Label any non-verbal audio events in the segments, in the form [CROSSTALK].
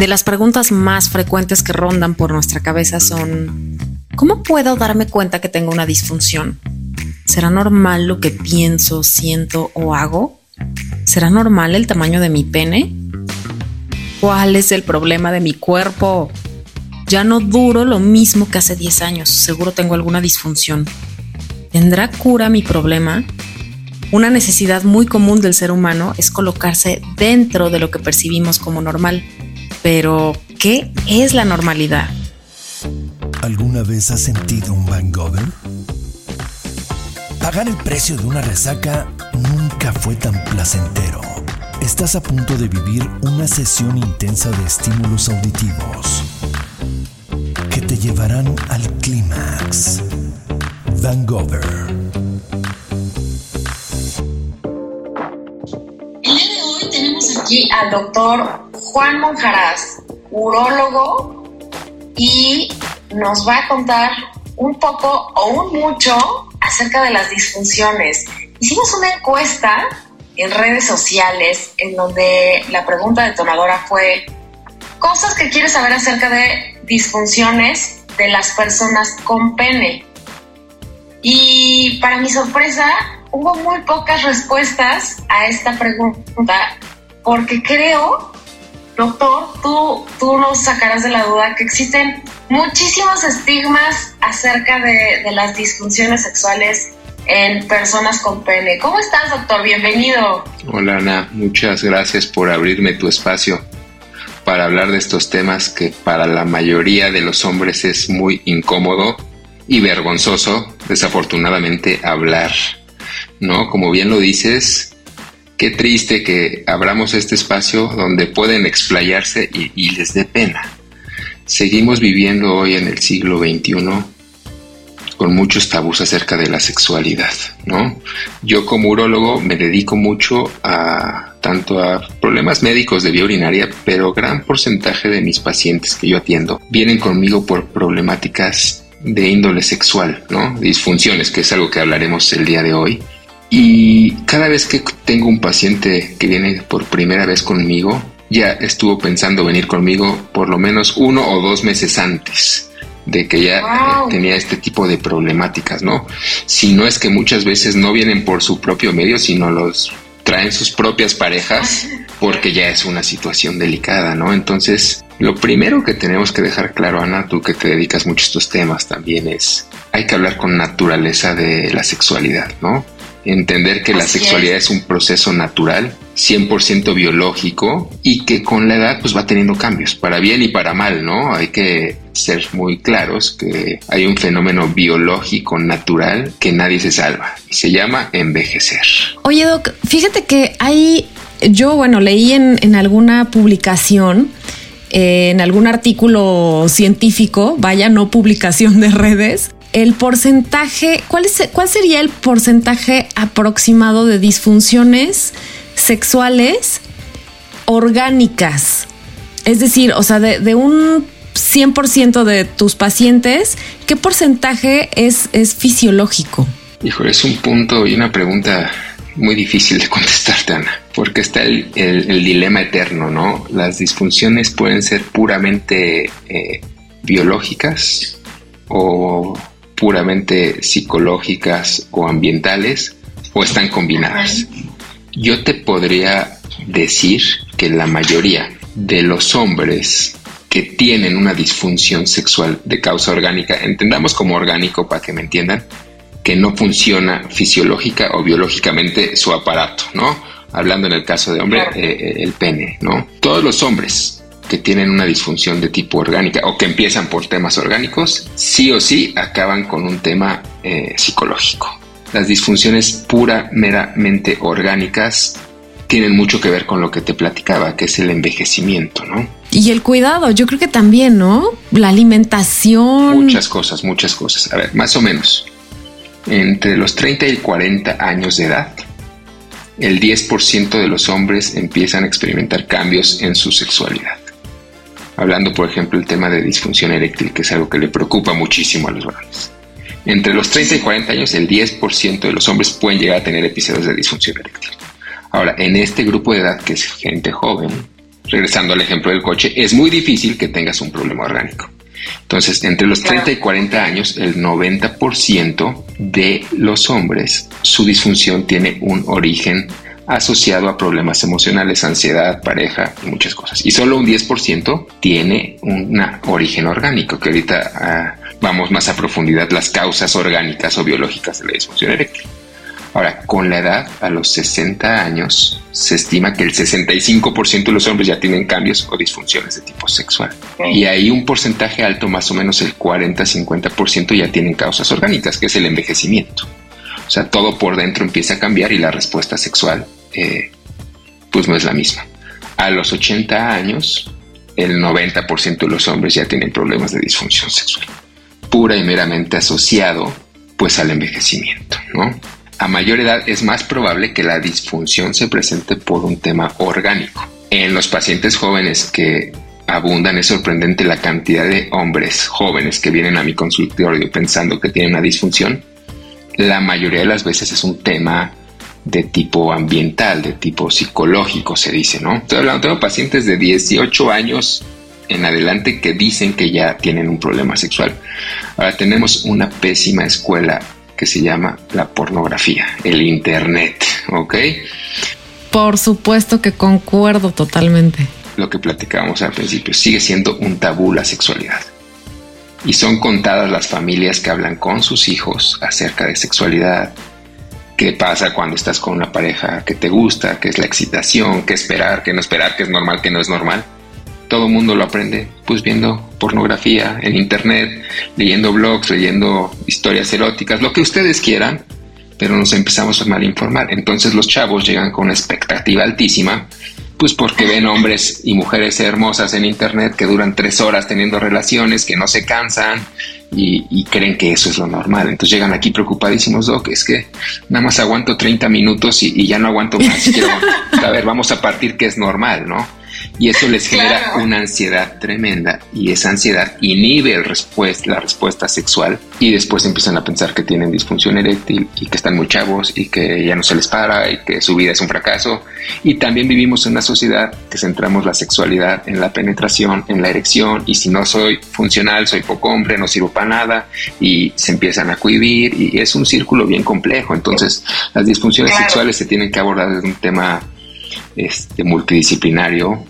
De las preguntas más frecuentes que rondan por nuestra cabeza son, ¿cómo puedo darme cuenta que tengo una disfunción? ¿Será normal lo que pienso, siento o hago? ¿Será normal el tamaño de mi pene? ¿Cuál es el problema de mi cuerpo? Ya no duro lo mismo que hace 10 años, seguro tengo alguna disfunción. ¿Tendrá cura mi problema? Una necesidad muy común del ser humano es colocarse dentro de lo que percibimos como normal. Pero, ¿qué es la normalidad? ¿Alguna vez has sentido un hangover? Pagar el precio de una resaca nunca fue tan placentero. Estás a punto de vivir una sesión intensa de estímulos auditivos que te llevarán al clímax. Vangover. El día de hoy tenemos aquí al doctor Juan Monjaraz, urólogo, y nos va a contar un poco o un mucho acerca de las disfunciones. Hicimos una encuesta en redes sociales en donde la pregunta detonadora fue cosas que quieres saber acerca de disfunciones de las personas con pene. Y para mi sorpresa, hubo muy pocas respuestas a esta pregunta porque creo Doctor, tú, tú nos sacarás de la duda que existen muchísimos estigmas acerca de, de las disfunciones sexuales en personas con pene. ¿Cómo estás, doctor? Bienvenido. Hola, Ana. Muchas gracias por abrirme tu espacio para hablar de estos temas que para la mayoría de los hombres es muy incómodo y vergonzoso, desafortunadamente, hablar. ¿No? Como bien lo dices, Qué triste que abramos este espacio donde pueden explayarse y, les dé pena. Seguimos viviendo hoy en el siglo XXI con muchos tabús acerca de la sexualidad, ¿no? Yo como urólogo me dedico mucho a tanto a problemas médicos de vía urinaria, pero gran porcentaje de mis pacientes que yo atiendo vienen conmigo por problemáticas de índole sexual, ¿no? Disfunciones, que es algo que hablaremos el día de hoy. Y cada vez que tengo un paciente que viene por primera vez conmigo, ya estuvo pensando venir conmigo por lo menos uno o dos meses antes de que ya eh, tenía este tipo de problemáticas, ¿no? Si no es que muchas veces no vienen por su propio medio, sino los traen sus propias parejas [LAUGHS] porque ya es una situación delicada, ¿no? Entonces, lo primero que tenemos que dejar claro, Ana, tú que te dedicas mucho a estos temas también es, hay que hablar con naturaleza de la sexualidad, ¿no? Entender que la sexualidad es. un proceso natural, 100% biológico y que con la edad pues va teniendo cambios, para bien y para mal, ¿no? Hay que ser muy claros que hay un fenómeno biológico natural que nadie se salva y se llama envejecer. Oye, Doc, fíjate que hay, yo, bueno, leí en, en alguna publicación eh, en algún artículo científico, vaya, no publicación de redes, el porcentaje, ¿cuál, es, ¿cuál sería el porcentaje aproximado de disfunciones sexuales orgánicas? Es decir, o sea, de, un 100% de tus pacientes, ¿qué porcentaje es, es fisiológico? Híjole, es un punto y una pregunta muy difícil de contestarte, Ana, porque está el, dilema eterno, ¿no? Las disfunciones pueden ser puramente eh, biológicas o puramente psicológicas o ambientales o están combinadas. Yo te podría decir que la mayoría de los hombres que tienen una disfunción sexual de causa orgánica, entendamos como orgánico para que me entiendan, que no funciona fisiológica o biológicamente su aparato, ¿no? Hablando en el caso de hombre, eh, eh, el pene, ¿no? Todos los hombres que tienen una disfunción de tipo orgánica o que empiezan por temas orgánicos, sí o sí acaban con un tema eh, psicológico. Las disfunciones pura, meramente orgánicas tienen mucho que ver con lo que te platicaba, que es el envejecimiento, ¿no? Y el cuidado, yo creo que también, ¿no? La alimentación. Muchas cosas, muchas cosas. A ver, más o menos, entre los 30 y 40 años de edad, el 10% de los hombres empiezan a experimentar cambios en su sexualidad hablando por ejemplo el tema de disfunción eréctil, que es algo que le preocupa muchísimo a los varones. Entre los 30 y 40 años, el 10% de los hombres pueden llegar a tener episodios de disfunción eréctil. Ahora, en este grupo de edad, que es gente joven, regresando al ejemplo del coche, es muy difícil que tengas un problema orgánico. Entonces, entre los 30 y 40 años, el 90% de los hombres, su disfunción tiene un origen asociado a problemas emocionales, ansiedad, pareja y muchas cosas. Y solo un 10% tiene un origen orgánico, que ahorita ah, vamos más a profundidad las causas orgánicas o biológicas de la disfunción eréctil. Ahora, con la edad, a los 60 años, se estima que el 65% de los hombres ya tienen cambios o disfunciones de tipo sexual. Y ahí un porcentaje alto, más o menos el 40-50%, ya tienen causas orgánicas, que es el envejecimiento. O sea, todo por dentro empieza a cambiar y la respuesta sexual, eh, pues no es la misma. A los 80 años, el 90% de los hombres ya tienen problemas de disfunción sexual, pura y meramente asociado, pues, al envejecimiento, a mayor edad es más probable que la disfunción se presente por un tema orgánico. En los pacientes jóvenes que abundan es sorprendente la cantidad de hombres jóvenes que vienen a mi consultorio pensando que tienen una disfunción. La mayoría de las veces es un tema de tipo ambiental, de tipo psicológico, se dice, ¿no? Estoy hablando, tengo pacientes de 18 años en adelante que dicen que ya tienen un problema sexual. Ahora tenemos una pésima escuela que se llama la pornografía, el Internet, ¿ok? Por supuesto que concuerdo totalmente. Lo que platicábamos al principio, sigue siendo un tabú la sexualidad. Y son contadas las familias que hablan con sus hijos acerca de sexualidad, qué pasa cuando estás con una pareja que te gusta, qué es la excitación, qué esperar, qué no esperar, qué es normal, qué no es normal todo el mundo lo aprende pues viendo pornografía en internet, leyendo blogs, leyendo historias eróticas, lo que ustedes quieran, pero nos empezamos a malinformar. Entonces los chavos llegan con una expectativa altísima, pues porque ven hombres y mujeres hermosas en internet que duran tres horas teniendo relaciones, que no se cansan y, creen que eso es lo normal. Entonces llegan aquí preocupadísimos, Doc, es que nada más aguanto 30 minutos y, ya no aguanto más. Quiero, a ver, vamos a partir que es normal, ¿no? Y eso les genera una ansiedad tremenda. Y esa ansiedad inhibe el la respuesta sexual. Y después empiezan a pensar que tienen disfunción eréctil y que están muy chavos y que ya no se les para y que su vida es un fracaso. Y también vivimos en una sociedad que centramos la sexualidad en la penetración, en la erección. Y si no soy funcional, soy poco hombre, no sirvo para nada. Y se empiezan a cohibir. Y es un círculo bien complejo. Entonces las disfunciones sexuales se tienen que abordar desde un tema este, multidisciplinario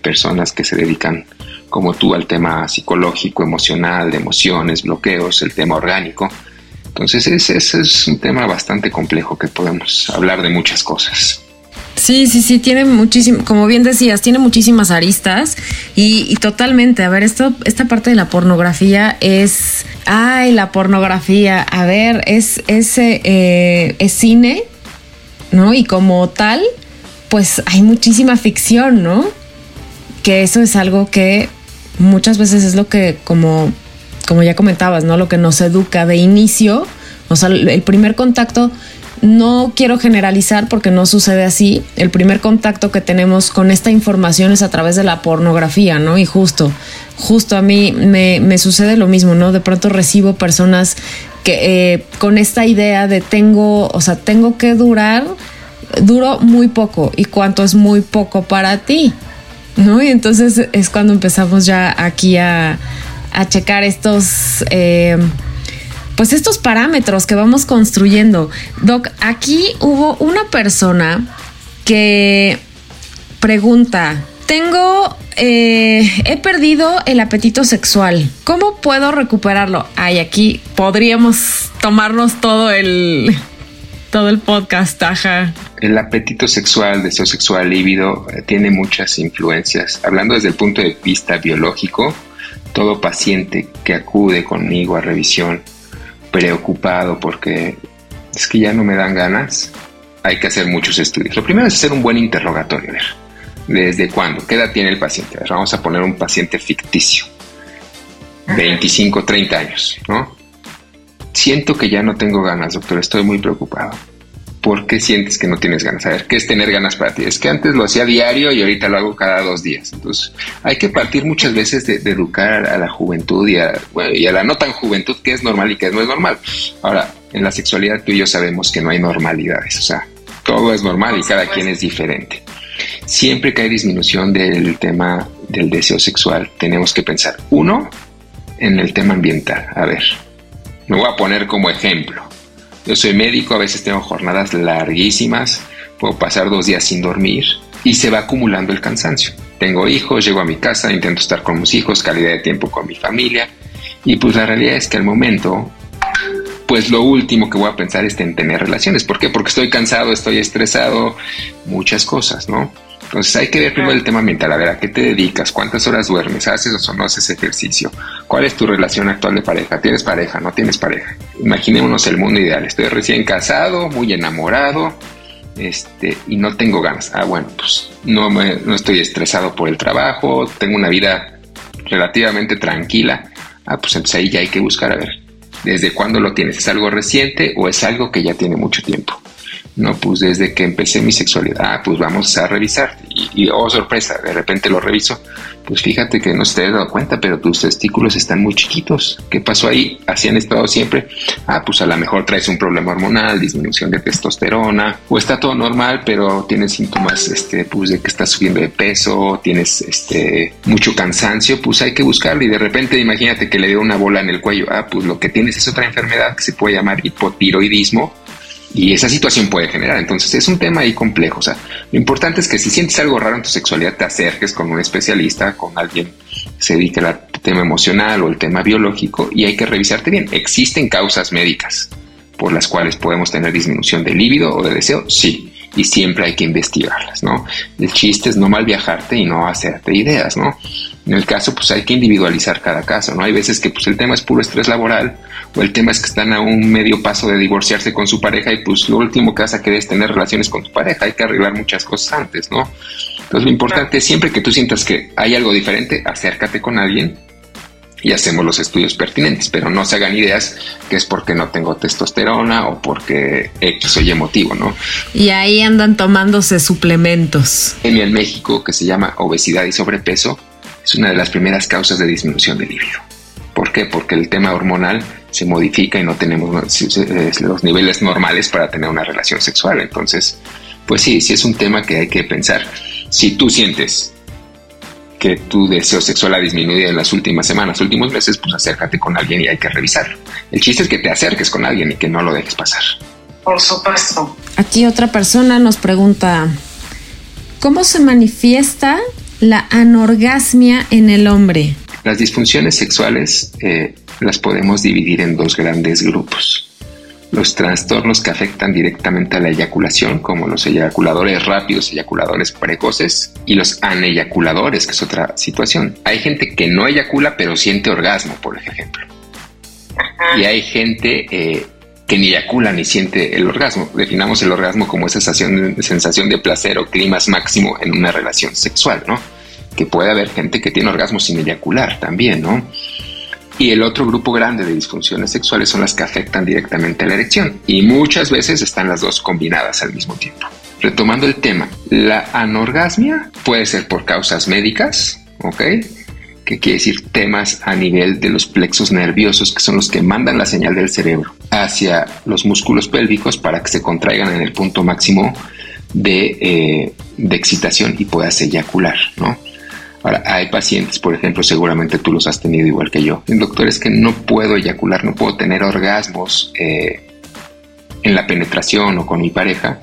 personas que se dedican como tú al tema psicológico, emocional, de emociones, bloqueos, el tema orgánico. Entonces ese, es un tema bastante complejo que podemos hablar de muchas cosas. Sí, sí, sí, tiene muchísimo, como bien decías, tiene muchísimas aristas y, totalmente, a ver, esto, esta parte de la pornografía es, ay, la pornografía, a ver, es, es, eh, es cine, ¿no? Y como tal, pues hay muchísima ficción, ¿no? que eso es algo que muchas veces es lo que, como, como ya comentabas, ¿no? Lo que nos educa de inicio, o sea, el primer contacto, no quiero generalizar porque no sucede así, el primer contacto que tenemos con esta información es a través de la pornografía, ¿no? Y justo, justo a mí me, me sucede lo mismo, ¿no? De pronto recibo personas que eh, con esta idea de tengo, o sea, tengo que durar, duro muy poco. ¿Y cuánto es muy poco para ti? ¿no? Y entonces es cuando empezamos ya aquí a, checar estos, eh, pues estos parámetros que vamos construyendo. Doc, aquí hubo una persona que pregunta, tengo, eh, he perdido el apetito sexual. ¿Cómo puedo recuperarlo? Ay, aquí podríamos tomarnos todo el, todo el podcast, ajá. El apetito sexual, deseo sexual, líbido, eh, tiene muchas influencias. Hablando desde el punto de vista biológico, todo paciente que acude conmigo a revisión preocupado porque es que ya no me dan ganas, hay que hacer muchos estudios. Lo primero es hacer un buen interrogatorio. Ver, ¿Desde cuándo? ¿Qué edad tiene el paciente? vamos a poner un paciente ficticio. 25, 30 años, ¿no? Siento que ya no tengo ganas, doctor, estoy muy preocupado. ¿Por qué sientes que no tienes ganas? A ver, ¿qué es tener ganas para ti? Es que antes lo hacía diario y ahorita lo hago cada dos días. Entonces, hay que partir muchas veces de, educar a la juventud y a, y a la no tan juventud que es normal y que no es normal. Ahora, en la sexualidad tú y yo sabemos que no hay normalidades, o sea, todo es normal y cada quien es diferente. Siempre que hay disminución del tema del deseo sexual, tenemos que pensar, uno, en el tema ambiental. A ver, me voy a poner como ejemplo. Yo soy médico, a veces tengo jornadas larguísimas, puedo pasar dos días sin dormir y se va acumulando el cansancio. Tengo hijos, llego a mi casa, intento estar con mis hijos, calidad de tiempo con mi familia y pues la realidad es que al momento pues lo último que voy a pensar es en tener relaciones. ¿Por qué? Porque estoy cansado, estoy estresado, muchas cosas, ¿no? Entonces hay que ver primero el tema mental, a ver a qué te dedicas, cuántas horas duermes, haces o no haces ejercicio, cuál es tu relación actual de pareja, tienes pareja, no tienes pareja. Imaginémonos el mundo ideal, estoy recién casado, muy enamorado, este, y no tengo ganas. Ah, bueno, pues no, me, no estoy estresado por el trabajo, tengo una vida relativamente tranquila. Ah, pues entonces ahí ya hay que buscar a ver desde cuándo lo tienes. ¿Es algo reciente o es algo que ya tiene mucho tiempo? No, pues desde que empecé mi sexualidad, ah, pues vamos a revisar. Y, oh, sorpresa, de repente lo reviso. Pues fíjate que no se te has dado cuenta, pero tus testículos están muy chiquitos. ¿Qué pasó ahí? Así han estado siempre. Ah, pues a lo mejor traes un problema hormonal, disminución de testosterona, o está todo normal, pero tienes síntomas, este, pues de que estás subiendo de peso, tienes, este, mucho cansancio, pues hay que buscarlo. Y de repente, imagínate que le dio una bola en el cuello. Ah, pues lo que tienes es otra enfermedad que se puede llamar hipotiroidismo y esa situación puede generar. Entonces es un tema ahí complejo. O sea, lo importante es que si sientes algo raro en tu sexualidad, te acerques con un especialista, con alguien que se dedique al tema emocional o el tema biológico y hay que revisarte bien. ¿Existen causas médicas por las cuales podemos tener disminución de líbido o de deseo? Sí. Y siempre hay que investigarlas, ¿no? El chiste es no mal viajarte y no hacerte ideas, ¿no? En el caso, pues hay que individualizar cada caso, ¿no? Hay veces que pues el tema es puro estrés laboral, o el tema es que están a un medio paso de divorciarse con su pareja y pues lo último que vas a querer es tener relaciones con tu pareja, hay que arreglar muchas cosas antes, ¿no? Entonces lo importante es siempre que tú sientas que hay algo diferente, acércate con alguien y hacemos los estudios pertinentes, pero no se hagan ideas que es porque no tengo testosterona o porque soy emotivo, ¿no? Y ahí andan tomándose suplementos. En México, que se llama obesidad y sobrepeso, es una de las primeras causas de disminución del libido. ¿Por qué? Porque el tema hormonal se modifica y no tenemos los niveles normales para tener una relación sexual. Entonces, pues sí, sí es un tema que hay que pensar. Si tú sientes que tu deseo sexual ha disminuido en las últimas semanas, últimos meses, pues acércate con alguien y hay que revisar. El chiste es que te acerques con alguien y que no lo dejes pasar. Por supuesto. Aquí otra persona nos pregunta, ¿cómo se manifiesta la anorgasmia en el hombre? Las disfunciones sexuales eh, las podemos dividir en dos grandes grupos. Los trastornos que afectan directamente a la eyaculación, como los eyaculadores rápidos, eyaculadores precoces, y los aneyaculadores, que es otra situación. Hay gente que no eyacula pero siente orgasmo, por ejemplo. Y hay gente eh, que ni eyacula ni siente el orgasmo. Definamos el orgasmo como esa sensación, sensación de placer o climas máximo en una relación sexual, ¿no? que puede haber gente que tiene orgasmos sin eyacular también, ¿no? Y el otro grupo grande de disfunciones sexuales son las que afectan directamente a la erección y muchas veces están las dos combinadas al mismo tiempo. Retomando el tema, la anorgasmia puede ser por causas médicas, ¿ok? Que quiere decir temas a nivel de los plexos nerviosos, que son los que mandan la señal del cerebro hacia los músculos pélvicos para que se contraigan en el punto máximo de, eh, de excitación y puedas eyacular, ¿no? Ahora, hay pacientes, por ejemplo, seguramente tú los has tenido igual que yo. El doctor es que no puedo eyacular, no puedo tener orgasmos eh, en la penetración o con mi pareja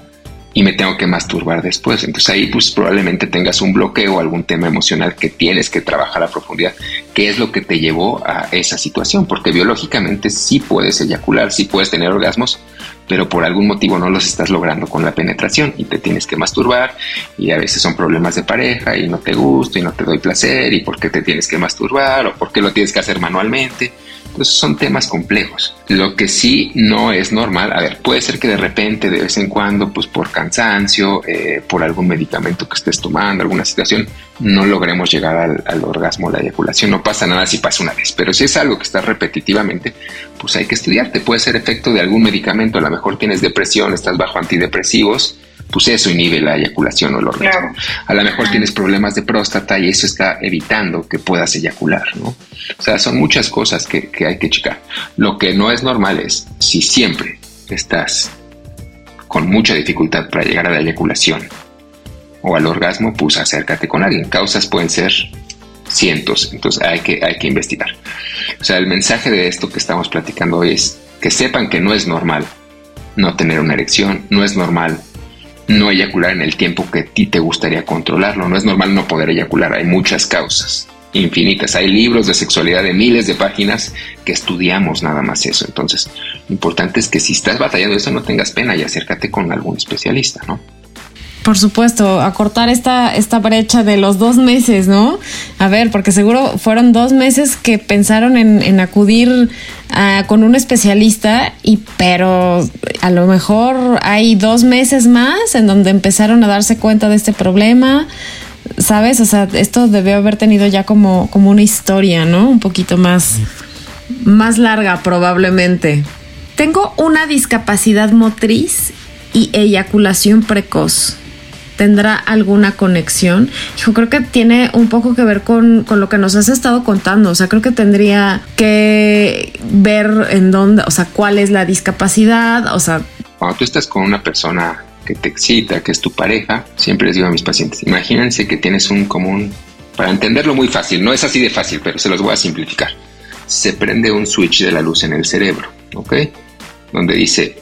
y me tengo que masturbar después. Entonces ahí pues probablemente tengas un bloqueo o algún tema emocional que tienes que trabajar a profundidad. ¿Qué es lo que te llevó a esa situación? Porque biológicamente sí puedes eyacular, sí puedes tener orgasmos, pero por algún motivo no los estás logrando con la penetración y te tienes que masturbar y a veces son problemas de pareja y no te gusto y no te doy placer y por qué te tienes que masturbar o por qué lo tienes que hacer manualmente. Entonces son temas complejos. Lo que sí no es normal, a ver, puede ser que de repente, de vez en cuando, pues por cansancio, eh, por algún medicamento que estés tomando, alguna situación, no logremos llegar al, al orgasmo, la eyaculación. No pasa nada si pasa una vez, pero si es algo que está repetitivamente, pues hay que estudiarte. Puede ser efecto de algún medicamento, a lo mejor tienes depresión, estás bajo antidepresivos, pues eso inhibe la eyaculación o el orgasmo. A lo mejor tienes problemas de próstata y eso está evitando que puedas eyacular, ¿no? O sea, son muchas cosas que, que hay que checar. Lo que no es normal es si siempre estás con mucha dificultad para llegar a la eyaculación, o al orgasmo, pues acércate con alguien. Causas pueden ser cientos, entonces hay que, hay que investigar. O sea, el mensaje de esto que estamos platicando hoy es que sepan que no es normal no tener una erección, no es normal no eyacular en el tiempo que a ti te gustaría controlarlo, no es normal no poder eyacular, hay muchas causas infinitas. Hay libros de sexualidad de miles de páginas que estudiamos nada más eso. Entonces, lo importante es que si estás batallando eso, no tengas pena y acércate con algún especialista, ¿no? Por supuesto, acortar esta, esta brecha de los dos meses, ¿no? A ver, porque seguro fueron dos meses que pensaron en, acudir con un especialista, y pero a lo mejor hay dos meses más en donde empezaron a darse cuenta de este problema, ¿sabes? O sea, esto debió haber tenido ya como, como una historia, ¿no? Un poquito más, más larga probablemente. Tengo una discapacidad motriz y eyaculación precoz. ¿Tendrá alguna conexión? Yo creo que tiene un poco que ver con, con, lo que nos has estado contando. O sea, creo que tendría que ver en dónde, o sea, cuál es la discapacidad. O sea, cuando tú estás con una persona que te excita, que es tu pareja, siempre les digo a mis pacientes, imagínense que tienes un común, para entenderlo muy fácil, no es así de fácil, pero se los voy a simplificar. Se prende un switch de la luz en el cerebro, ¿ok? Donde dice,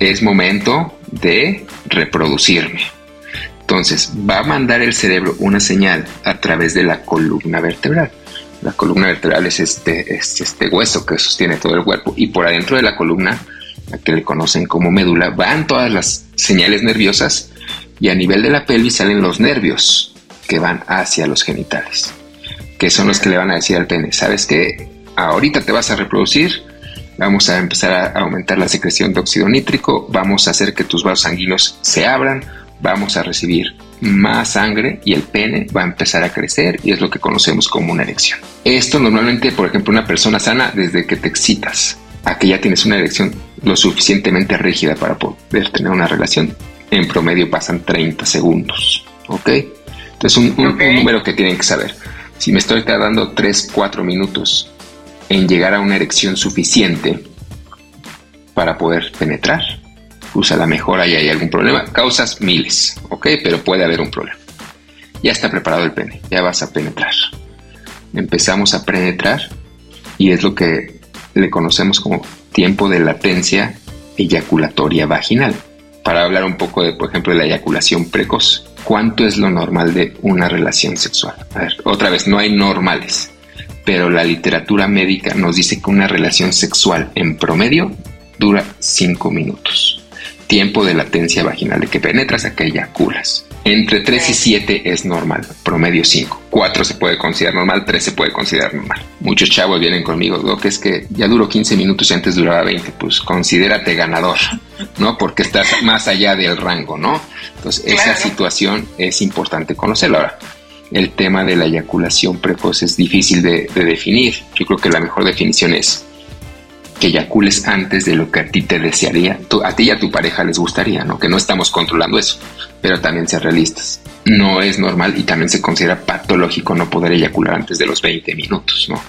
es momento de reproducirme. Entonces, va a mandar el cerebro una señal a través de la columna vertebral. La columna vertebral es este, es este hueso que sostiene todo el cuerpo y por adentro de la columna que le conocen como médula, van todas las señales nerviosas y a nivel de la pelvis salen los nervios que van hacia los genitales, que son los que le van a decir al pene, ¿sabes qué? Ahorita te vas a reproducir, vamos a empezar a aumentar la secreción de óxido nítrico, vamos a hacer que tus vasos sanguíneos se abran, vamos a recibir más sangre y el pene va a empezar a crecer y es lo que conocemos como una erección. Esto normalmente, por ejemplo, una persona sana desde que te excitas a que ya tienes una erección lo suficientemente rígida para poder tener una relación, en promedio pasan 30 segundos. ¿Ok? Entonces, un, número que tienen que saber. Si me estoy tardando 3, 4 minutos en llegar a una erección suficiente para poder penetrar, usa la mejor y hay algún problema. Causas miles, ¿ok? Pero puede haber un problema. Ya está preparado el pene, ya vas a penetrar. Empezamos a penetrar y es lo que le conocemos como tiempo de latencia eyaculatoria vaginal. Para hablar un poco de, por ejemplo, la eyaculación precoz, ¿cuánto es lo normal de una relación sexual? A ver, otra vez, no hay normales, pero la literatura médica nos dice que una relación sexual en promedio dura 5 minutos. Tiempo de latencia vaginal, de que penetras a que eyaculas. Entre 3 y 7 es normal, promedio 5. 4 se puede considerar normal, 3 se puede considerar normal. Muchos chavos vienen conmigo, lo que es que ya duró 15 minutos y antes duraba 20, pues considérate ganador, ¿no? Porque estás más allá del rango, ¿no? Entonces, esa situación es importante conocerla. Ahora, el tema de la eyaculación precoz es difícil de, de definir. Yo creo que la mejor definición es que eyacules antes de lo que a ti te desearía, a ti y a tu pareja les gustaría, ¿no? Que no estamos controlando eso, pero también ser realistas. No es normal y también se considera patológico no poder eyacular antes de los 20 minutos, ¿no?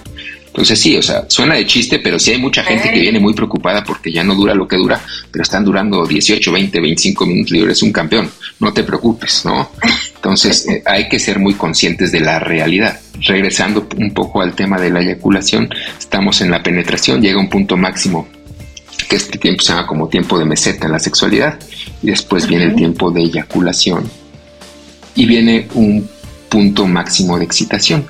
Entonces sí, o sea, suena de chiste, pero sí hay mucha gente que viene muy preocupada porque ya no dura lo que dura, pero están durando 18, 20, 25 minutos y eres un campeón. No te preocupes, ¿no? Entonces [LAUGHS] eh, hay que ser muy conscientes de la realidad. Regresando un poco al tema de la eyaculación, estamos en la penetración, llega un punto máximo que este tiempo se llama como tiempo de meseta en la sexualidad y después viene el tiempo de eyaculación y viene un punto máximo de excitación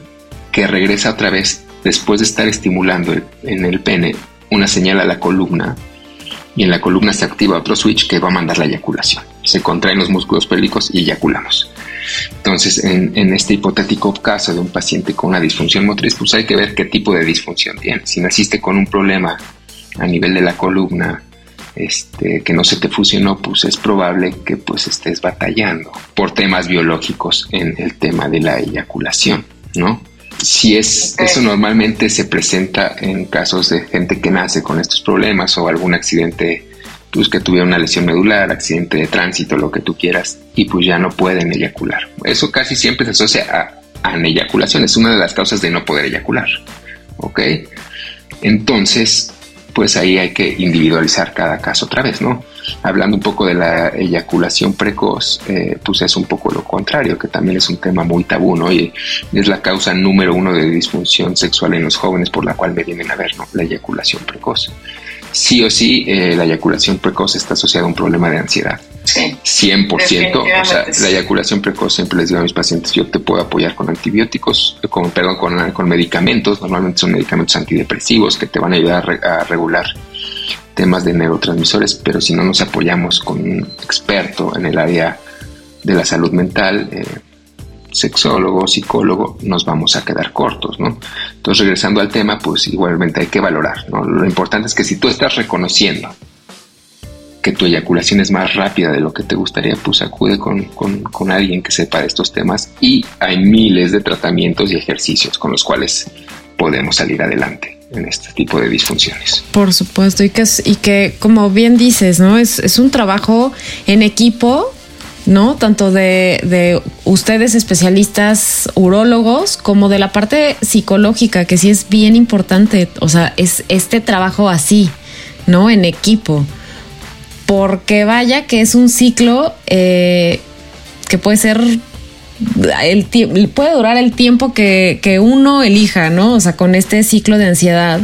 que regresa otra vez después de estar estimulando en el pene una señal a la columna, y en la columna se activa otro switch que va a mandar la eyaculación. Se contraen los músculos pélvicos y eyaculamos. Entonces, en, este hipotético caso de un paciente con una disfunción motriz, pues hay que ver qué tipo de disfunción tiene. Si naciste con un problema a nivel de la columna, este, que no se te fusionó, pues es probable que pues estés batallando por temas biológicos en el tema de la eyaculación, ¿no? Si es eso normalmente se presenta en casos de gente que nace con estos problemas o algún accidente pues que tuviera una lesión medular, accidente de tránsito, lo que tú quieras, y pues ya no pueden eyacular. Eso casi siempre se asocia a, a eyaculación, es una de las causas de no poder eyacular. ¿Ok? Entonces, pues ahí hay que individualizar cada caso otra vez, ¿no? Hablando un poco de la eyaculación precoz, eh, pues es un poco lo contrario, que también es un tema muy tabú, ¿no? Y es la causa número uno de disfunción sexual en los jóvenes por la cual me vienen a ver, ¿no? La eyaculación precoz sí o sí eh, la eyaculación precoz está asociada a un problema de ansiedad. Sí. 100%. O sea, la eyaculación precoz siempre les digo a mis pacientes, yo te puedo apoyar con antibióticos, con, perdón, con, con medicamentos, normalmente son medicamentos antidepresivos que te van a ayudar a, regular temas de neurotransmisores, pero si no nos apoyamos con un experto en el área de la salud mental, eh, sexólogo, psicólogo, nos vamos a quedar cortos, ¿no? Entonces, regresando al tema, pues igualmente hay que valorar. Lo importante es que si tú estás reconociendo que tu eyaculación es más rápida de lo que te gustaría, pues acude con, con alguien que sepa de estos temas y hay miles de tratamientos y ejercicios con los cuales podemos salir adelante en este tipo de disfunciones. Por supuesto, y que, y que como bien dices, ¿no? Es, es un trabajo en equipo ¿no? Tanto de, ustedes especialistas urólogos como de la parte psicológica, que sí es bien importante, o sea, es este trabajo así, ¿no? En equipo. Porque vaya que es un ciclo eh, que puede ser el puede durar el tiempo que, que, uno elija, ¿no? O sea, con este ciclo de ansiedad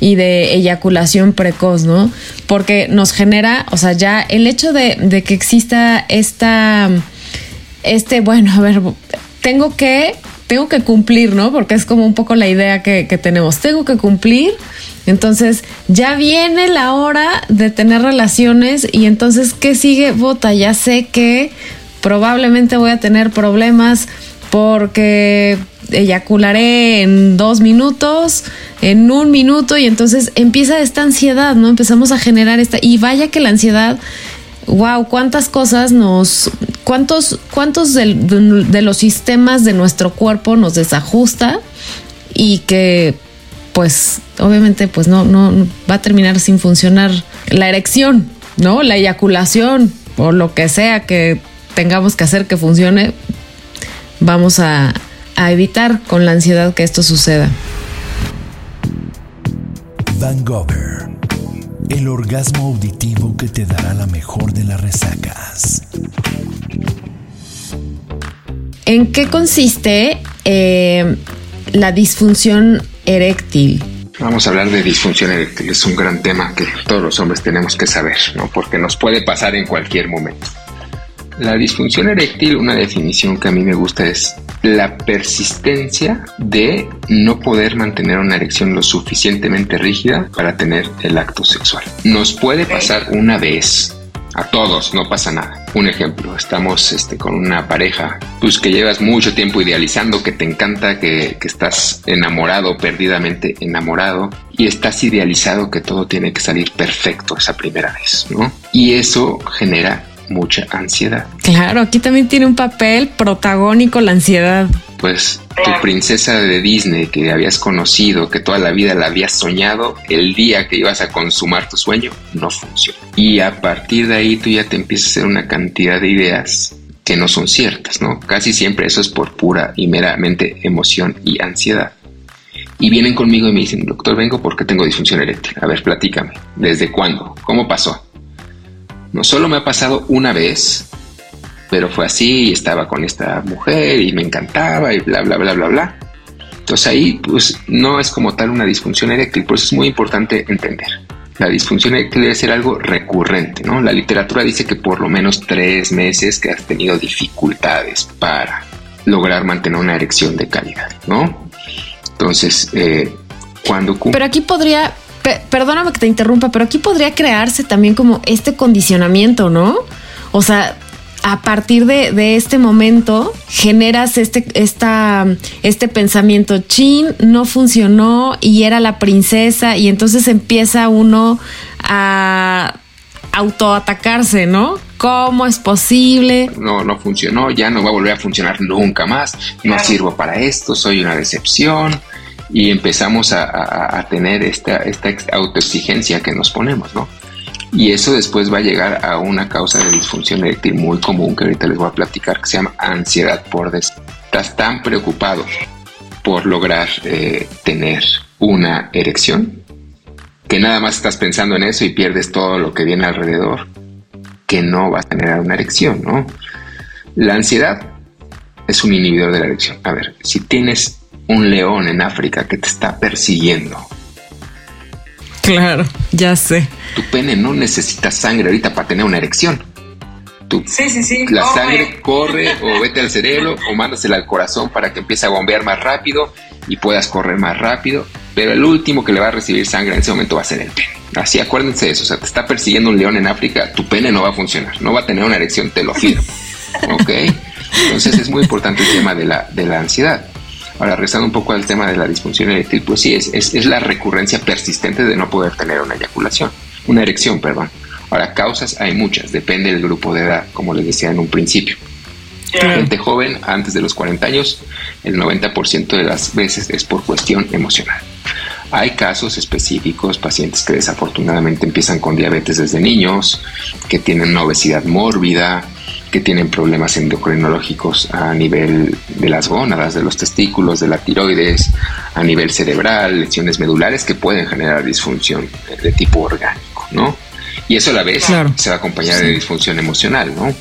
y de eyaculación precoz, ¿no? Porque nos genera, o sea, ya el hecho de, que exista esta, este, bueno, a ver, tengo que, tengo que cumplir, ¿no? Porque es como un poco la idea que, que tenemos, tengo que cumplir. Entonces ya viene la hora de tener relaciones y entonces, ¿qué sigue? Bota, ya sé que probablemente voy a tener problemas porque eyacularé en dos minutos, en un minuto, y entonces empieza esta ansiedad, ¿no? Empezamos a generar esta, y vaya que la ansiedad, wow, cuántas cosas nos, cuántos, cuántos de, los sistemas de nuestro cuerpo nos desajusta y que pues obviamente pues no, no va a terminar sin funcionar la erección, ¿no? La eyaculación o lo que sea que tengamos que hacer que funcione, vamos a, evitar con la ansiedad que esto suceda. Van Gogh, el orgasmo auditivo que te dará la mejor de las resacas. ¿En qué consiste eh, la disfunción eréctil? Vamos a hablar de disfunción eréctil, es un gran tema que todos los hombres tenemos que saber, ¿no? Porque nos puede pasar en cualquier momento. La disfunción eréctil, una definición que a mí me gusta es la persistencia de no poder mantener una erección lo suficientemente rígida para tener el acto sexual. Nos puede pasar una vez, a todos, no pasa nada. Un ejemplo, estamos este, con una pareja, pues que llevas mucho tiempo idealizando, que te encanta, que, que estás enamorado, perdidamente enamorado, y estás idealizado que todo tiene que salir perfecto esa primera vez, ¿no? Y eso genera mucha ansiedad. Claro, aquí también tiene un papel protagónico la ansiedad. Pues tu princesa de Disney que habías conocido, que toda la vida la habías soñado, el día que ibas a consumar tu sueño, no funciona. Y a partir de ahí tú ya te empiezas a hacer una cantidad de ideas que no son ciertas, ¿no? Casi siempre eso es por pura y meramente emoción y ansiedad. Y vienen conmigo y me dicen, doctor, vengo porque tengo disfunción eréctil. A ver, platícame. ¿Desde cuándo? ¿Cómo pasó? No solo me ha pasado una vez, pero fue así estaba con esta mujer y me encantaba y bla, bla, bla, bla, bla. Entonces ahí pues no es como tal una disfunción eréctil, por eso es muy importante entender. La disfunción eréctil debe ser algo recurrente, ¿no? La literatura dice que por lo menos tres meses que has tenido dificultades para lograr mantener una erección de calidad, ¿no? Entonces, eh, cuando... Pero aquí podría, perdóname que te interrumpa, pero aquí podría crearse también como este condicionamiento, ¿no? O sea, a partir de, este momento generas este, esta, este pensamiento, chin, no funcionó y era la princesa y entonces empieza uno a autoatacarse, ¿no? ¿Cómo es posible? No, no funcionó, ya no va a volver a funcionar nunca más, no sirvo para esto, soy una decepción, y empezamos a, tener esta, esta autoexigencia que nos ponemos, ¿no? Y eso después va a llegar a una causa de disfunción eréctil muy común que ahorita les voy a platicar, que se llama ansiedad por des. Estás tan preocupado por lograr eh, tener una erección que nada más estás pensando en eso y pierdes todo lo que viene alrededor que no vas a tener una erección, ¿no? La ansiedad es un inhibidor de la erección. A ver, si tienes un león en África que te está persiguiendo. Claro, ya sé. Tu pene no necesita sangre ahorita para tener una erección. sí, sí, sí. La sangre corre o [LAUGHS] vete al cerebro o mándasela al corazón para que empiece a bombear más rápido y puedas correr más rápido. Pero el último que le va a recibir sangre en ese momento va a ser el pene. Así acuérdense de eso. O sea, te está persiguiendo un león en África, tu pene no va a funcionar. No va a tener una erección, te lo firmo. [LAUGHS] ¿Ok? Entonces es muy importante el tema de la, de la ansiedad. Ahora, rezando un poco al tema de la disfunción eréctil, pues sí, es, es, la recurrencia persistente de no poder tener una eyaculación, una erección, perdón. Ahora, causas hay muchas, depende del grupo de edad, como les decía en un principio. Gente joven, antes de los 40 años, el 90% de las veces es por cuestión emocional. Hay casos específicos, pacientes que desafortunadamente empiezan con diabetes desde niños, que tienen una obesidad mórbida, que tienen problemas endocrinológicos a nivel de las gónadas, de los testículos, de la tiroides, a nivel cerebral, lesiones medulares que pueden generar disfunción de tipo orgánico, ¿no? Y eso a la vez se va a acompañar de disfunción emocional, ¿no?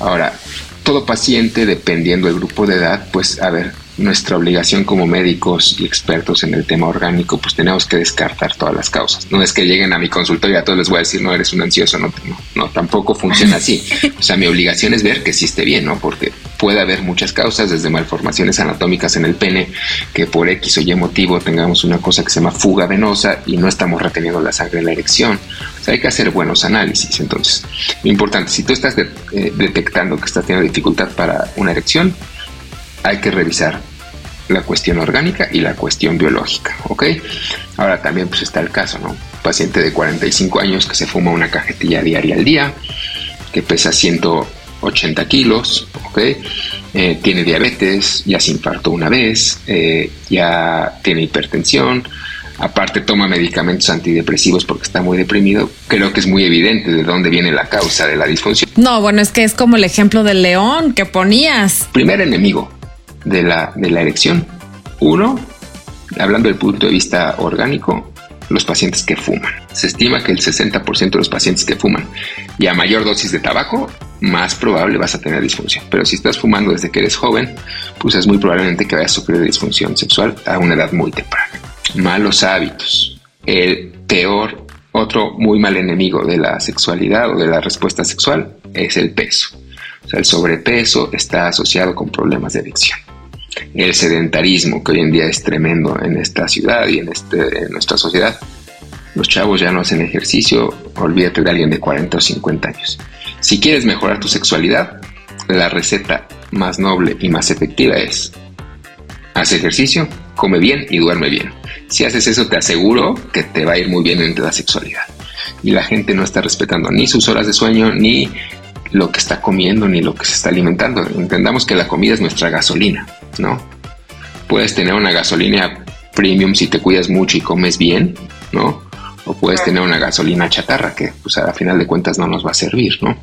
Ahora, todo paciente, dependiendo del grupo de edad, pues, a ver, nuestra obligación como médicos y expertos en el tema orgánico, pues tenemos que descartar todas las causas. No es que lleguen a mi consultorio y a todos les voy a decir, no, eres un ansioso, no, no, no, tampoco funciona así. O sea, mi obligación es ver que sí esté bien, ¿no? Porque puede haber muchas causas, desde malformaciones anatómicas en el pene, que por X o Y motivo tengamos una cosa que se llama fuga venosa y no estamos reteniendo la sangre en la erección. O sea, hay que hacer buenos análisis. Entonces, lo importante, si tú estás eh, detectando que estás teniendo dificultad para una erección, hay que revisar la cuestión orgánica y la cuestión biológica, ¿ok? Ahora también pues está el caso, ¿no? Paciente de 45 años que se fuma una cajetilla diaria al día, que pesa 180 kilos, ¿ok? Eh, tiene diabetes, ya se infartó una vez, eh, ya tiene hipertensión, aparte toma medicamentos antidepresivos porque está muy deprimido, creo que es muy evidente de dónde viene la causa de la disfunción. No, bueno, es que es como el ejemplo del león que ponías. Primer enemigo, de la, de la erección. Uno, hablando del punto de vista orgánico, los pacientes que fuman. Se estima que el 60% de los pacientes que fuman y a mayor dosis de tabaco, más probable vas a tener disfunción. Pero si estás fumando desde que eres joven, pues es muy probablemente que vayas a sufrir disfunción sexual a una edad muy temprana. Malos hábitos. El peor, otro muy mal enemigo de la sexualidad o de la respuesta sexual es el peso. O sea, el sobrepeso está asociado con problemas de adicción el sedentarismo que hoy en día es tremendo en esta ciudad y en, este, nuestra sociedad. Los chavos ya no hacen ejercicio, olvídate de alguien de 40 o 50 años. Si quieres mejorar tu sexualidad, la receta más noble y más efectiva es haz ejercicio, come bien y duerme bien. Si haces eso te aseguro que te va a ir muy bien en la sexualidad. Y la gente no está respetando ni sus horas de sueño, ni lo que está comiendo, ni lo que se está alimentando. Entendamos que la comida es nuestra gasolina. ¿No? Puedes tener una gasolina premium si te cuidas mucho y comes bien, ¿no? O puedes tener una gasolina chatarra que, pues, a final de cuentas no nos va a servir, ¿no?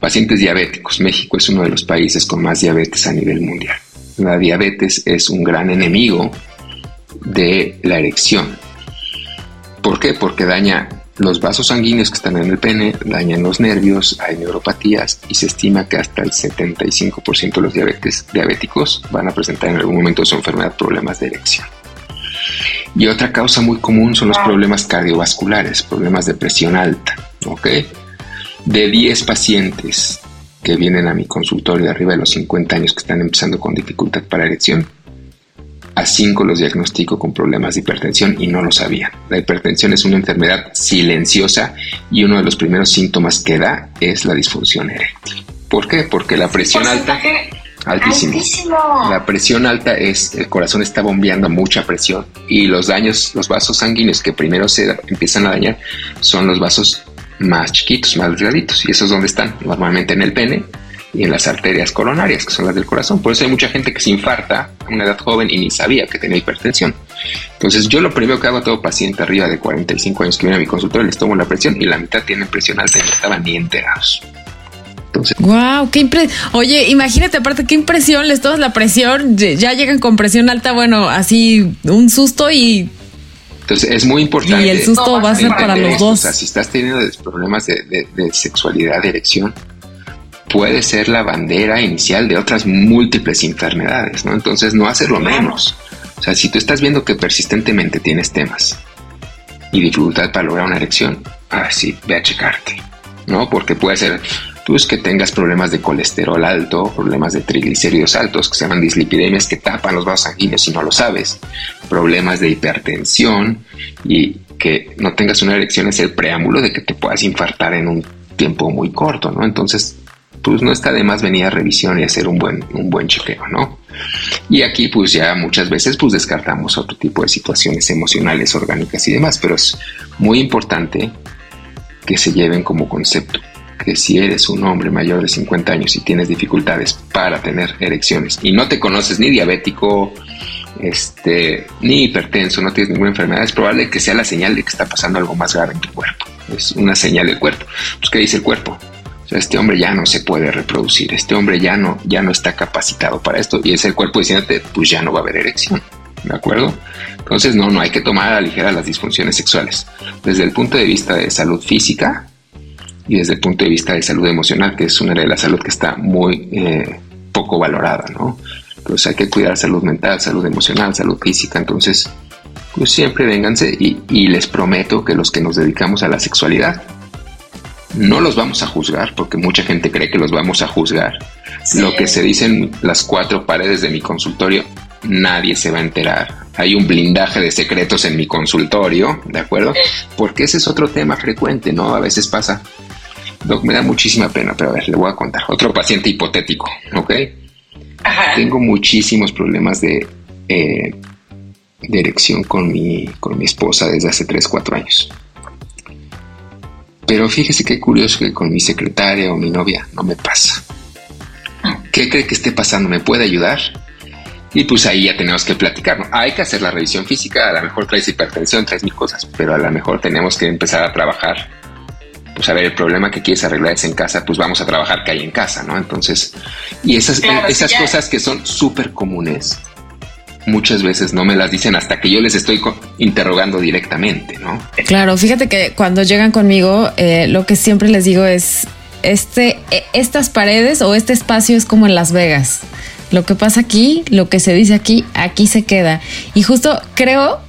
Pacientes diabéticos. México es uno de los países con más diabetes a nivel mundial. La diabetes es un gran enemigo de la erección. ¿Por qué? Porque daña los vasos sanguíneos que están en el pene dañan los nervios, hay neuropatías y se estima que hasta el 75% de los diabetes, diabéticos van a presentar en algún momento de su enfermedad problemas de erección. Y otra causa muy común son los problemas cardiovasculares, problemas de presión alta. ¿ok? De 10 pacientes que vienen a mi consultorio de arriba de los 50 años que están empezando con dificultad para erección, a cinco los diagnostico con problemas de hipertensión y no lo sabía. La hipertensión es una enfermedad silenciosa y uno de los primeros síntomas que da es la disfunción eréctil. ¿Por qué? Porque la presión alta... Altísimo. La presión alta es, el corazón está bombeando mucha presión y los daños, los vasos sanguíneos que primero se empiezan a dañar son los vasos más chiquitos, más delgaditos y esos es donde están, normalmente en el pene y en las arterias coronarias, que son las del corazón. Por eso hay mucha gente que se infarta a una edad joven y ni sabía que tenía hipertensión. Entonces, yo lo primero que hago a todo paciente arriba de 45 años que viene a mi consultorio, les tomo la presión y la mitad tiene presión alta y no estaban ni enterados. Entonces, wow, qué impresión. Oye, imagínate, aparte, qué impresión, les tomas la presión, ya llegan con presión alta, bueno, así un susto y Entonces es muy importante. Y el susto va a ser para los dos. O sea, si estás teniendo problemas de, sexualidad, de erección, puede ser la bandera inicial de otras múltiples enfermedades, ¿no? Entonces no hacerlo menos. O sea, si tú estás viendo que persistentemente tienes temas y dificultad para lograr una erección, ah, sí, ve a checarte, ¿no? Porque puede ser pues que tengas problemas de colesterol alto, problemas de triglicéridos altos, que se llaman dislipidemias que tapan los vasos sanguíneos si no lo sabes, problemas de hipertensión y que no tengas una erección es el preámbulo de que te puedas infartar en un tiempo muy corto, ¿no? Entonces, pues no está de más venir a revisión y hacer un buen, un buen chequeo, ¿no? Y aquí pues ya muchas veces pues descartamos otro tipo de situaciones emocionales, orgánicas y demás, pero es muy importante que se lleven como concepto que si eres un hombre mayor de 50 años y tienes dificultades para tener erecciones y no te conoces ni diabético, este, ni hipertenso, no tienes ninguna enfermedad, es probable que sea la señal de que está pasando algo más grave en tu cuerpo. Es una señal del cuerpo. Pues, ¿qué dice el cuerpo? Este hombre ya no se puede reproducir, este hombre ya no, ya no está capacitado para esto y es el cuerpo diciéndote, pues ya no va a haber erección. ¿De acuerdo? Entonces, no, no hay que tomar a la ligera las disfunciones sexuales. Desde el punto de vista de salud física, y desde el punto de vista de salud emocional, que es una área de la salud que está muy eh, poco valorada, ¿no? Entonces hay que cuidar salud mental, salud emocional, salud física, entonces pues siempre vénganse y, les prometo que los que nos dedicamos a la sexualidad no los vamos a juzgar porque mucha gente cree que los vamos a juzgar. Lo que se dicen las cuatro paredes de mi consultorio, nadie se va a enterar. Hay un blindaje de secretos en mi consultorio, ¿de acuerdo? Porque ese es otro tema frecuente, ¿no? A veces pasa Doc, me da muchísima pena, pero a ver, le voy a contar. Otro paciente hipotético, ¿ok? Tengo muchísimos problemas de, eh, de erección con mi, con mi esposa desde hace 3, 4 años. Pero fíjese qué curioso que con mi secretaria o mi novia no me pasa. ¿Qué cree que esté pasando? ¿Me puede ayudar? Y pues ahí ya tenemos que platicar. Hay que hacer la revisión física, a lo mejor traes hipertensión, traes mil cosas, pero a lo mejor tenemos que empezar a trabajar pues a ver, el problema que quieres arreglar es en casa, pues vamos a trabajar que hay en casa, ¿no? Entonces, y esas, esas cosas que son súper comunes, muchas veces no me las dicen hasta que yo les estoy interrogando directamente, ¿no? Claro, fíjate que cuando llegan conmigo, eh, lo que siempre les digo es, este, e, estas paredes o este espacio es como en Las Vegas. Lo que pasa aquí, lo que se dice aquí, aquí se queda. Y justo creo,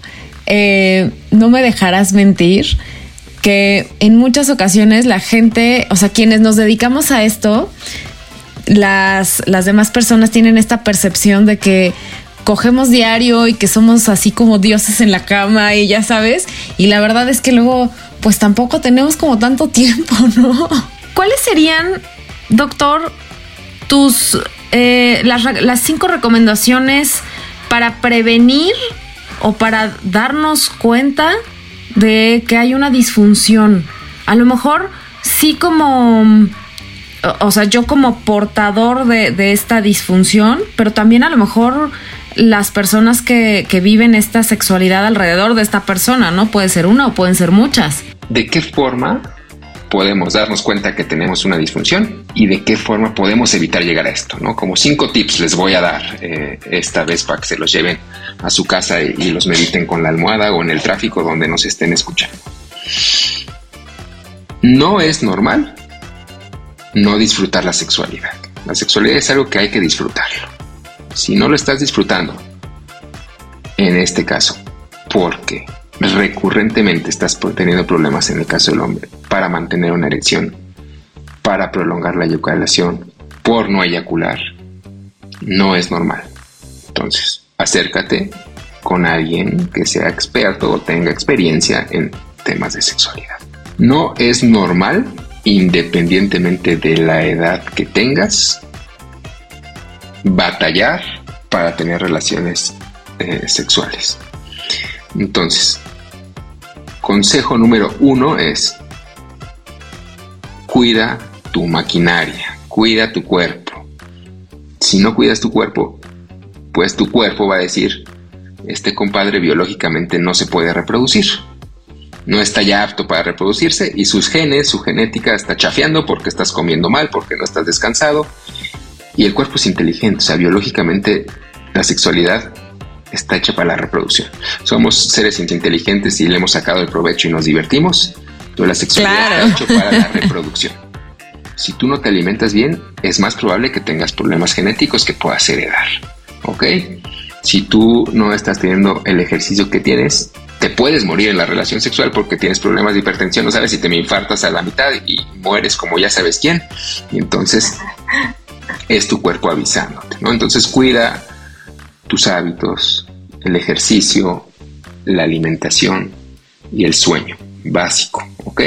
eh, no me dejarás mentir, que en muchas ocasiones la gente, o sea, quienes nos dedicamos a esto, las, las demás personas tienen esta percepción de que cogemos diario y que somos así como dioses en la cama y ya sabes, y la verdad es que luego pues tampoco tenemos como tanto tiempo, [LAUGHS] ¿no? ¿Cuáles serían, doctor, tus eh, las, las cinco recomendaciones para prevenir o para darnos cuenta de que hay una disfunción. A lo mejor sí como, o sea, yo como portador de, esta disfunción, pero también a lo mejor las personas que, que, viven esta sexualidad alrededor de esta persona, ¿no? Puede ser una o pueden ser muchas. ¿De qué forma podemos darnos cuenta que tenemos una disfunción y de qué forma podemos evitar llegar a esto, ¿no? Como cinco tips les voy a dar eh, esta vez para que se los lleven a su casa y, y los mediten con la almohada o en el tráfico donde nos estén escuchando. No es normal no disfrutar la sexualidad. La sexualidad es algo que hay que disfrutarlo. Si no lo estás disfrutando, en este caso, ¿por qué? recurrentemente estás teniendo problemas en el caso del hombre para mantener una erección, para prolongar la eyaculación, por no eyacular, no es normal. Entonces, acércate con alguien que sea experto o tenga experiencia en temas de sexualidad. No es normal, independientemente de la edad que tengas, batallar para tener relaciones eh, sexuales. Entonces, Consejo número uno es, cuida tu maquinaria, cuida tu cuerpo. Si no cuidas tu cuerpo, pues tu cuerpo va a decir, este compadre biológicamente no se puede reproducir. No está ya apto para reproducirse y sus genes, su genética está chafeando porque estás comiendo mal, porque no estás descansado. Y el cuerpo es inteligente, o sea, biológicamente la sexualidad está hecha para la reproducción. Somos seres inteligentes y le hemos sacado el provecho y nos divertimos. Toda la sexualidad está hecha para la reproducción. Si tú no te alimentas bien, es más probable que tengas problemas genéticos que puedas heredar. ¿Ok? Si tú no estás teniendo el ejercicio que tienes, te puedes morir en la relación sexual porque tienes problemas de hipertensión, no sabes si te me infartas a la mitad y mueres como ya sabes quién. Y entonces es tu cuerpo avisándote, ¿no? Entonces cuida tus hábitos, el ejercicio, la alimentación y el sueño básico, ¿ok?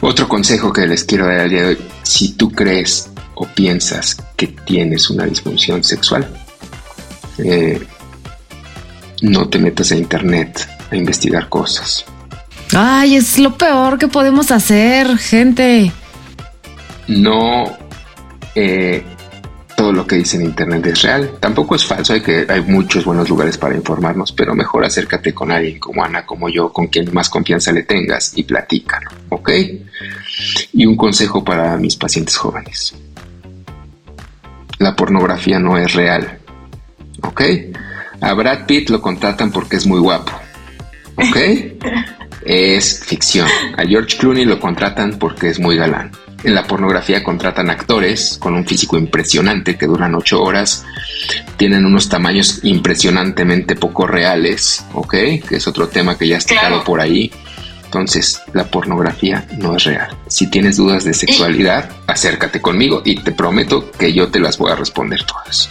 Otro consejo que les quiero dar al día de hoy, si tú crees o piensas que tienes una disfunción sexual, eh, no te metas a internet a investigar cosas. Ay, es lo peor que podemos hacer, gente. No eh, todo lo que dice en internet es real. Tampoco es falso, hay que hay muchos buenos lugares para informarnos, pero mejor acércate con alguien como Ana, como yo, con quien más confianza le tengas y platícalo, ¿ok? Y un consejo para mis pacientes jóvenes. La pornografía no es real, ¿ok? A Brad Pitt lo contratan porque es muy guapo. ¿Ok? [LAUGHS] es ficción. A George Clooney lo contratan porque es muy galán. En la pornografía contratan actores con un físico impresionante que duran ocho horas, tienen unos tamaños impresionantemente poco reales, ¿ok? Que es otro tema que ya está claro. por ahí. Entonces, la pornografía no es real. Si tienes dudas de sexualidad, acércate conmigo y te prometo que yo te las voy a responder todas.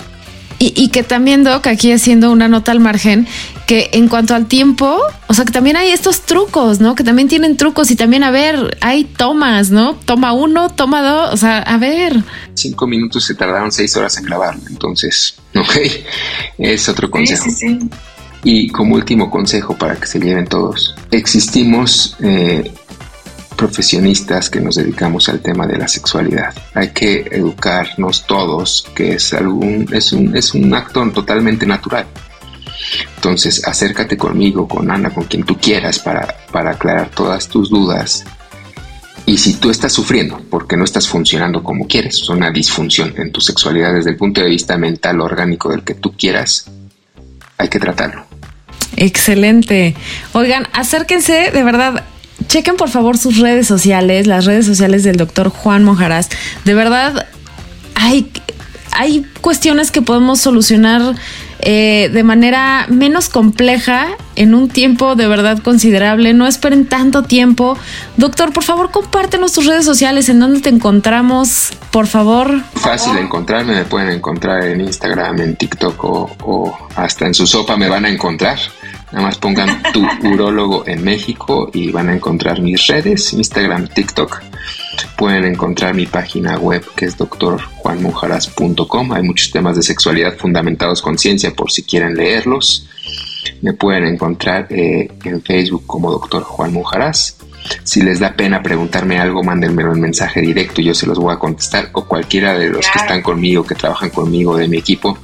Y, que también, Doc, aquí haciendo una nota al margen, que en cuanto al tiempo, o sea, que también hay estos trucos, ¿no? Que también tienen trucos y también, a ver, hay tomas, ¿no? Toma uno, toma dos, o sea, a ver. Cinco minutos se tardaron seis horas en grabar, entonces, [LAUGHS] ok, es otro consejo. Sí, sí, sí. Y como último consejo para que se lleven todos, existimos eh, profesionistas que nos dedicamos al tema de la sexualidad. Hay que educarnos todos, que es, algún, es, un, es un acto totalmente natural. Entonces, acércate conmigo, con Ana, con quien tú quieras, para, para aclarar todas tus dudas. Y si tú estás sufriendo porque no estás funcionando como quieres, es una disfunción en tu sexualidad desde el punto de vista mental, orgánico, del que tú quieras, hay que tratarlo. Excelente. Oigan, acérquense, de verdad, chequen por favor sus redes sociales, las redes sociales del doctor Juan Monjaraz. De verdad, hay, hay cuestiones que podemos solucionar eh, de manera menos compleja en un tiempo de verdad considerable. No esperen tanto tiempo. Doctor, por favor, compártenos tus redes sociales. ¿En dónde te encontramos? Por favor. Fácil encontrarme. Me pueden encontrar en Instagram, en TikTok o hasta en su sopa me van a encontrar. Nada más pongan tu urólogo en México y van a encontrar mis redes, Instagram, TikTok. Pueden encontrar mi página web que es doctorjuanmujaras.com. Hay muchos temas de sexualidad fundamentados con ciencia por si quieren leerlos. Me pueden encontrar eh, en Facebook como doctor Juan Mujaras. Si les da pena preguntarme algo, mándenmelo en mensaje directo y yo se los voy a contestar. O cualquiera de los que están conmigo, que trabajan conmigo, de mi equipo,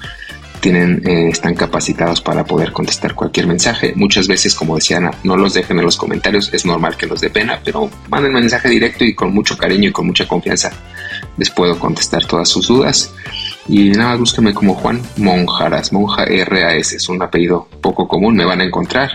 tienen, eh, están capacitados para poder contestar cualquier mensaje. Muchas veces, como decía Ana, no los dejen en los comentarios, es normal que los dé pena, pero manden mensaje directo y con mucho cariño y con mucha confianza les puedo contestar todas sus dudas. Y nada, búsquenme como Juan Monjaras, Monja R-A-S, es un apellido poco común, me van a encontrar.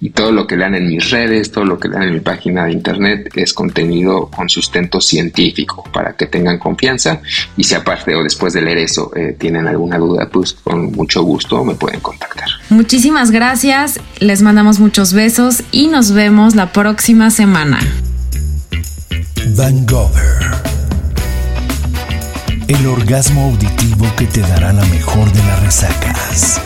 Y todo lo que lean en mis redes, todo lo que lean en mi página de internet es contenido con sustento científico para que tengan confianza. Y si aparte o después de leer eso eh, tienen alguna duda, pues con mucho gusto me pueden contactar. Muchísimas gracias, les mandamos muchos besos y nos vemos la próxima semana. El orgasmo auditivo que te dará la mejor de las resacas.